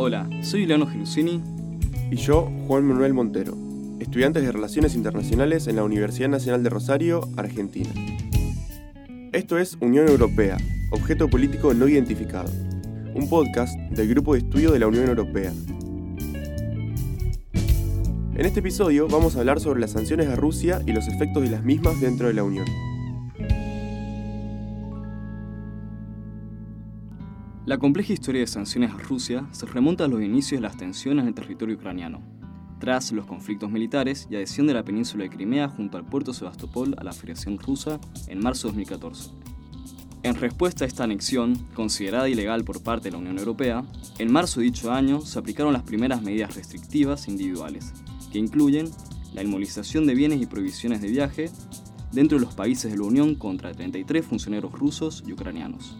Hola, soy Leano Gelusini. Y yo, Juan Manuel Montero, estudiantes de Relaciones Internacionales en la Universidad Nacional de Rosario, Argentina. Esto es Unión Europea, objeto político no identificado, un podcast del Grupo de Estudio de la Unión Europea. En este episodio vamos a hablar sobre las sanciones a Rusia y los efectos de las mismas dentro de la Unión. La compleja historia de sanciones a Rusia se remonta a los inicios de las tensiones en el territorio ucraniano, tras los conflictos militares y adhesión de la península de Crimea junto al puerto Sebastopol a la Federación Rusa en marzo de 2014. En respuesta a esta anexión, considerada ilegal por parte de la Unión Europea, en marzo de dicho año se aplicaron las primeras medidas restrictivas individuales, que incluyen la inmovilización de bienes y prohibiciones de viaje dentro de los países de la Unión contra 33 funcionarios rusos y ucranianos.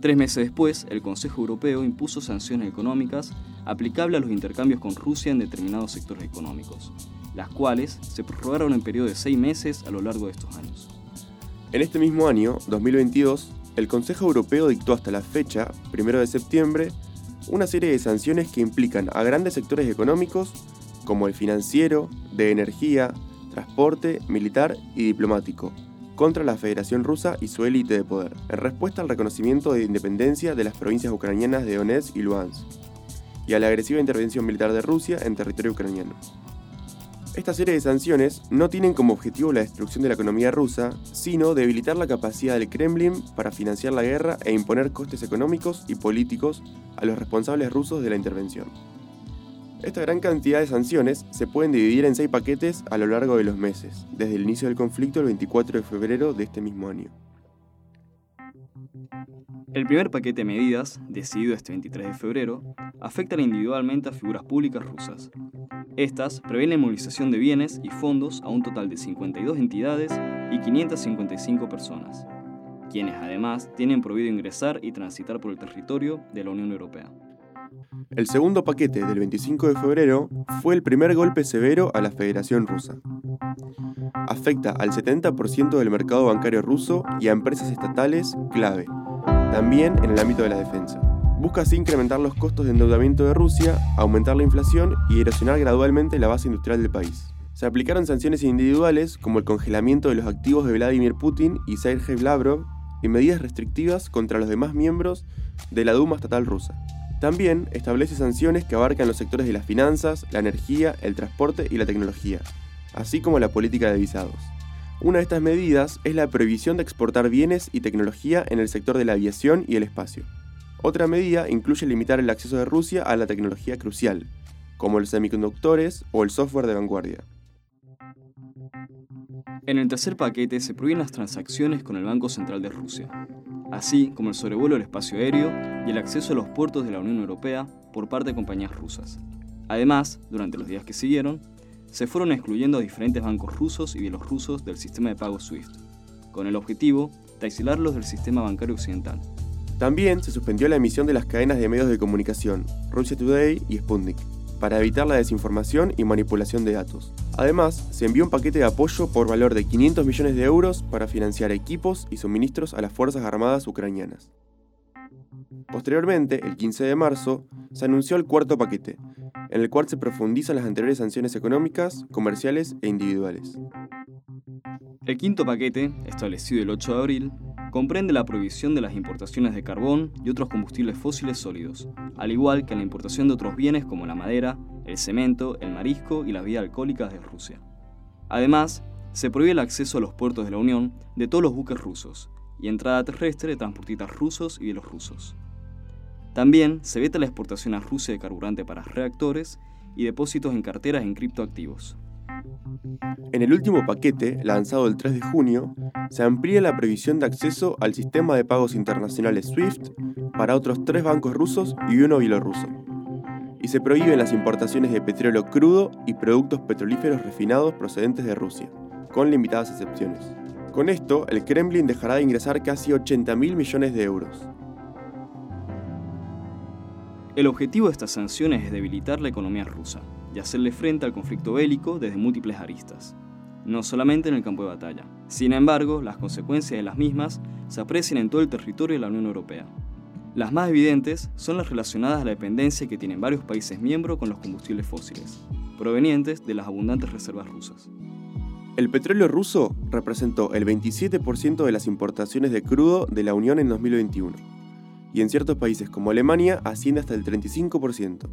Tres meses después, el Consejo Europeo impuso sanciones económicas aplicables a los intercambios con Rusia en determinados sectores económicos, las cuales se prorrogaron en periodo de seis meses a lo largo de estos años. En este mismo año, 2022, el Consejo Europeo dictó hasta la fecha, 1 de septiembre, una serie de sanciones que implican a grandes sectores económicos como el financiero, de energía, transporte, militar y diplomático, contra la Federación Rusa y su élite de poder, en respuesta al reconocimiento de independencia de las provincias ucranianas de Donetsk y Luhansk, y a la agresiva intervención militar de Rusia en territorio ucraniano. Esta serie de sanciones no tienen como objetivo la destrucción de la economía rusa, sino debilitar la capacidad del Kremlin para financiar la guerra e imponer costes económicos y políticos a los responsables rusos de la intervención. Esta gran cantidad de sanciones se pueden dividir en seis paquetes a lo largo de los meses, desde el inicio del conflicto el 24 de febrero de este mismo año. El primer paquete de medidas, decidido este 23 de febrero, afectan individualmente a figuras públicas rusas. Estas prevén la movilización de bienes y fondos a un total de 52 entidades y 555 personas, quienes además tienen prohibido ingresar y transitar por el territorio de la Unión Europea. El segundo paquete del 25 de febrero fue el primer golpe severo a la Federación Rusa. Afecta al 70% del mercado bancario ruso y a empresas estatales clave, también en el ámbito de la defensa. Busca así incrementar los costos de endeudamiento de Rusia, aumentar la inflación y erosionar gradualmente la base industrial del país. Se aplicaron sanciones individuales como el congelamiento de los activos de Vladimir Putin y Sergei Lavrov y medidas restrictivas contra los demás miembros de la Duma estatal rusa. También establece sanciones que abarcan los sectores de las finanzas, la energía, el transporte y la tecnología, así como la política de visados. Una de estas medidas es la prohibición de exportar bienes y tecnología en el sector de la aviación y el espacio. Otra medida incluye limitar el acceso de Rusia a la tecnología crucial, como los semiconductores o el software de vanguardia. En el tercer paquete se prohíben las transacciones con el Banco Central de Rusia, así como el sobrevuelo del espacio aéreo y el acceso a los puertos de la Unión Europea por parte de compañías rusas. Además, durante los días que siguieron, se fueron excluyendo a diferentes bancos rusos y bielorrusos del sistema de pago SWIFT, con el objetivo de aislarlos del sistema bancario occidental. También se suspendió la emisión de las cadenas de medios de comunicación, Russia Today y Sputnik, para evitar la desinformación y manipulación de datos. Además, se envió un paquete de apoyo por valor de 500 millones de euros para financiar equipos y suministros a las Fuerzas Armadas ucranianas. Posteriormente, el 15 de marzo, se anunció el cuarto paquete, en el cual se profundizan las anteriores sanciones económicas, comerciales e individuales. El quinto paquete, establecido el 8 de abril, comprende la prohibición de las importaciones de carbón y otros combustibles fósiles sólidos, al igual que la importación de otros bienes como la madera, el cemento, el marisco y las vías alcohólicas de Rusia. Además, se prohíbe el acceso a los puertos de la Unión de todos los buques rusos y entrada terrestre de transportistas rusos y bielorrusos. También se veta la exportación a Rusia de carburante para reactores y depósitos en carteras en criptoactivos. En el último paquete, lanzado el 3 de junio, se amplía la previsión de acceso al sistema de pagos internacionales SWIFT para otros tres bancos rusos y uno bielorruso. Y se prohíben las importaciones de petróleo crudo y productos petrolíferos refinados procedentes de Rusia, con limitadas excepciones. Con esto, el Kremlin dejará de ingresar casi 80 mil millones de euros. El objetivo de estas sanciones es debilitar la economía rusa, y hacerle frente al conflicto bélico desde múltiples aristas, no solamente en el campo de batalla. Sin embargo, las consecuencias de las mismas se aprecian en todo el territorio de la Unión Europea. Las más evidentes son las relacionadas a la dependencia que tienen varios países miembros con los combustibles fósiles, provenientes de las abundantes reservas rusas. El petróleo ruso representó el 27% de las importaciones de crudo de la Unión en 2021, y en ciertos países como Alemania asciende hasta el 35%.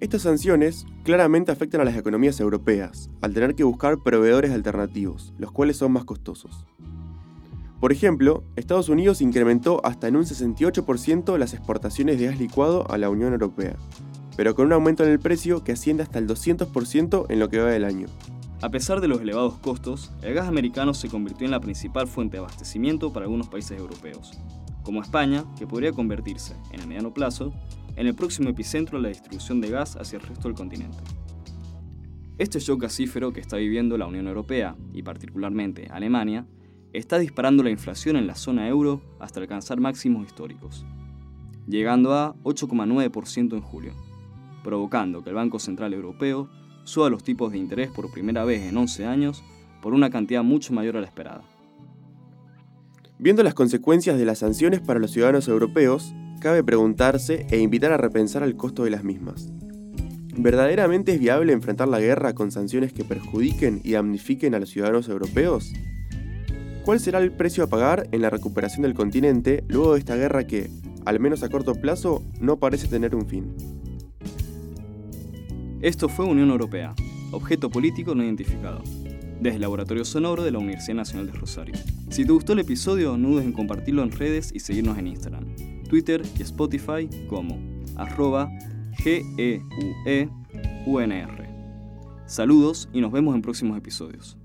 Estas sanciones claramente afectan a las economías europeas, al tener que buscar proveedores alternativos, los cuales son más costosos. Por ejemplo, Estados Unidos incrementó hasta en un 68% las exportaciones de gas licuado a la Unión Europea, pero con un aumento en el precio que asciende hasta el 200% en lo que va del año. A pesar de los elevados costos, el gas americano se convirtió en la principal fuente de abastecimiento para algunos países europeos, como España, que podría convertirse, en el mediano plazo, en el próximo epicentro de la distribución de gas hacia el resto del continente. Este shock gasífero que está viviendo la Unión Europea, y particularmente Alemania, está disparando la inflación en la zona euro hasta alcanzar máximos históricos, llegando a 8,9% en julio, provocando que el Banco Central Europeo suba los tipos de interés por primera vez en 11 años por una cantidad mucho mayor a la esperada. Viendo las consecuencias de las sanciones para los ciudadanos europeos, cabe preguntarse e invitar a repensar el costo de las mismas. ¿Verdaderamente es viable enfrentar la guerra con sanciones que perjudiquen y damnifiquen a los ciudadanos europeos? ¿Cuál será el precio a pagar en la recuperación del continente luego de esta guerra que, al menos a corto plazo, no parece tener un fin? Esto fue Unión Europea, objeto político no identificado, desde el Laboratorio Sonoro de la Universidad Nacional de Rosario. Si te gustó el episodio, no dudes en compartirlo en redes y seguirnos en Instagram, Twitter y Spotify como arroba GEUEUNR. Saludos y nos vemos en próximos episodios.